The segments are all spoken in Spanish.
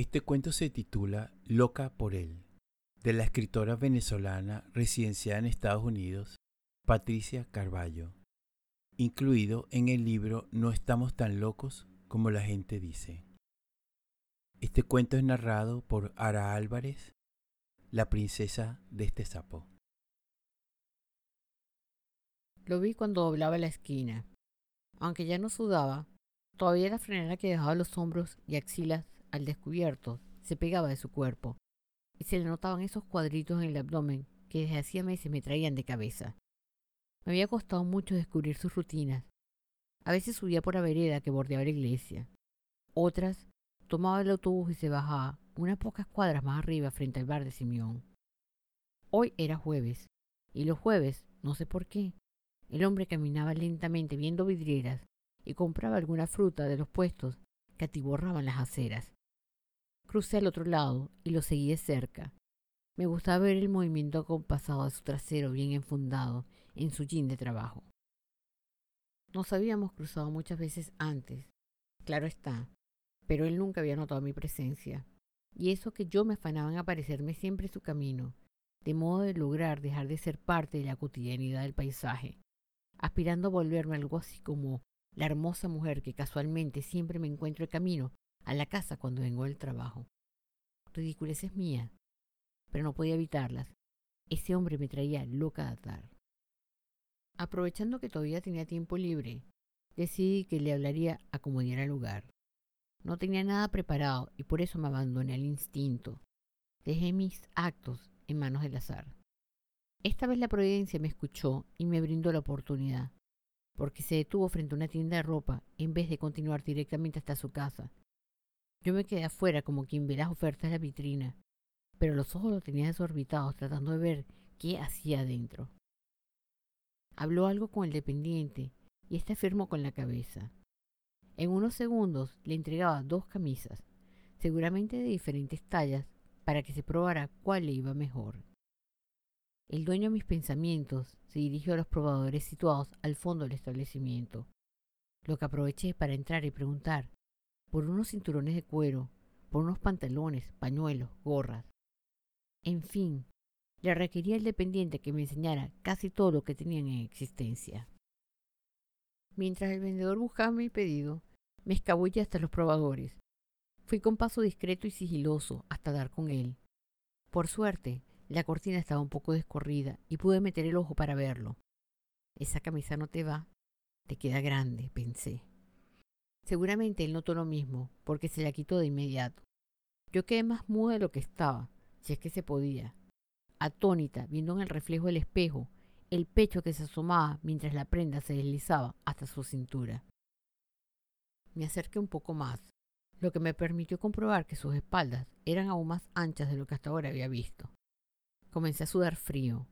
Este cuento se titula Loca por él, de la escritora venezolana residenciada en Estados Unidos, Patricia Carballo, incluido en el libro No estamos tan locos como la gente dice. Este cuento es narrado por Ara Álvarez, la princesa de este sapo. Lo vi cuando doblaba la esquina. Aunque ya no sudaba, todavía la frenera que dejaba los hombros y axilas al descubierto se pegaba de su cuerpo, y se le notaban esos cuadritos en el abdomen que desde hacía meses me traían de cabeza. Me había costado mucho descubrir sus rutinas. A veces subía por la vereda que bordeaba la iglesia. Otras tomaba el autobús y se bajaba unas pocas cuadras más arriba frente al bar de Simeón. Hoy era jueves, y los jueves, no sé por qué, el hombre caminaba lentamente viendo vidrieras y compraba alguna fruta de los puestos que atiborraban las aceras. Crucé al otro lado y lo seguí de cerca. Me gustaba ver el movimiento acompasado de su trasero bien enfundado en su jean de trabajo. Nos habíamos cruzado muchas veces antes, claro está, pero él nunca había notado mi presencia. Y eso que yo me afanaba en aparecerme siempre en su camino, de modo de lograr dejar de ser parte de la cotidianidad del paisaje, aspirando a volverme algo así como la hermosa mujer que casualmente siempre me encuentro el camino a la casa cuando vengo del trabajo. Ridiculeces mía, pero no podía evitarlas. Ese hombre me traía loca de atar. Aprovechando que todavía tenía tiempo libre, decidí que le hablaría a como diera lugar. No tenía nada preparado y por eso me abandoné al instinto. Dejé mis actos en manos del azar. Esta vez la providencia me escuchó y me brindó la oportunidad porque se detuvo frente a una tienda de ropa en vez de continuar directamente hasta su casa. Yo me quedé afuera como quien ve las ofertas de la vitrina, pero los ojos los tenía desorbitados tratando de ver qué hacía adentro. Habló algo con el dependiente y éste afirmó con la cabeza. En unos segundos le entregaba dos camisas, seguramente de diferentes tallas, para que se probara cuál le iba mejor. El dueño de mis pensamientos se dirigió a los probadores situados al fondo del establecimiento, lo que aproveché para entrar y preguntar por unos cinturones de cuero, por unos pantalones, pañuelos, gorras. En fin, le requería al dependiente que me enseñara casi todo lo que tenían en existencia. Mientras el vendedor buscaba mi pedido, me escabullé hasta los probadores. Fui con paso discreto y sigiloso hasta dar con él. Por suerte, la cortina estaba un poco descorrida y pude meter el ojo para verlo. Esa camisa no te va, te queda grande, pensé. Seguramente él notó lo mismo, porque se la quitó de inmediato. Yo quedé más muda de lo que estaba, si es que se podía. Atónita, viendo en el reflejo del espejo el pecho que se asomaba mientras la prenda se deslizaba hasta su cintura. Me acerqué un poco más, lo que me permitió comprobar que sus espaldas eran aún más anchas de lo que hasta ahora había visto. Comencé a sudar frío.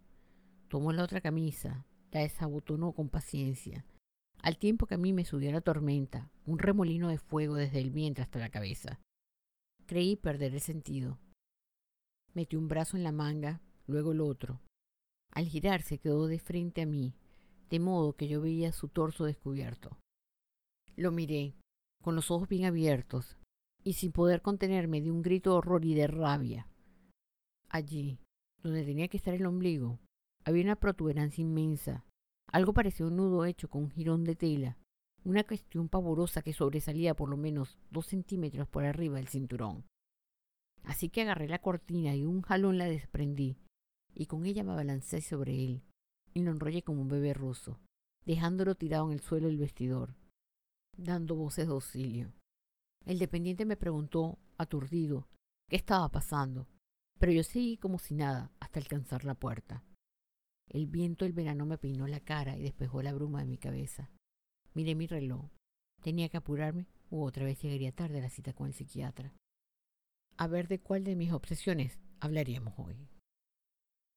Tomó la otra camisa, la desabotonó con paciencia, al tiempo que a mí me subió la tormenta, un remolino de fuego desde el vientre hasta la cabeza. Creí perder el sentido. Metí un brazo en la manga, luego el otro. Al girarse quedó de frente a mí, de modo que yo veía su torso descubierto. Lo miré, con los ojos bien abiertos, y sin poder contenerme de un grito de horror y de rabia. Allí, donde tenía que estar el ombligo, había una protuberancia inmensa. Algo parecía un nudo hecho con un jirón de tela, una cuestión pavorosa que sobresalía por lo menos dos centímetros por arriba del cinturón. Así que agarré la cortina y un jalón la desprendí, y con ella me abalancé sobre él, y lo enrollé como un bebé ruso, dejándolo tirado en el suelo del vestidor, dando voces de auxilio. El dependiente me preguntó, aturdido, qué estaba pasando, pero yo seguí como si nada hasta alcanzar la puerta. El viento del verano me peinó la cara y despejó la bruma de mi cabeza. Miré mi reloj. Tenía que apurarme u otra vez llegaría tarde a la cita con el psiquiatra. A ver de cuál de mis obsesiones hablaríamos hoy.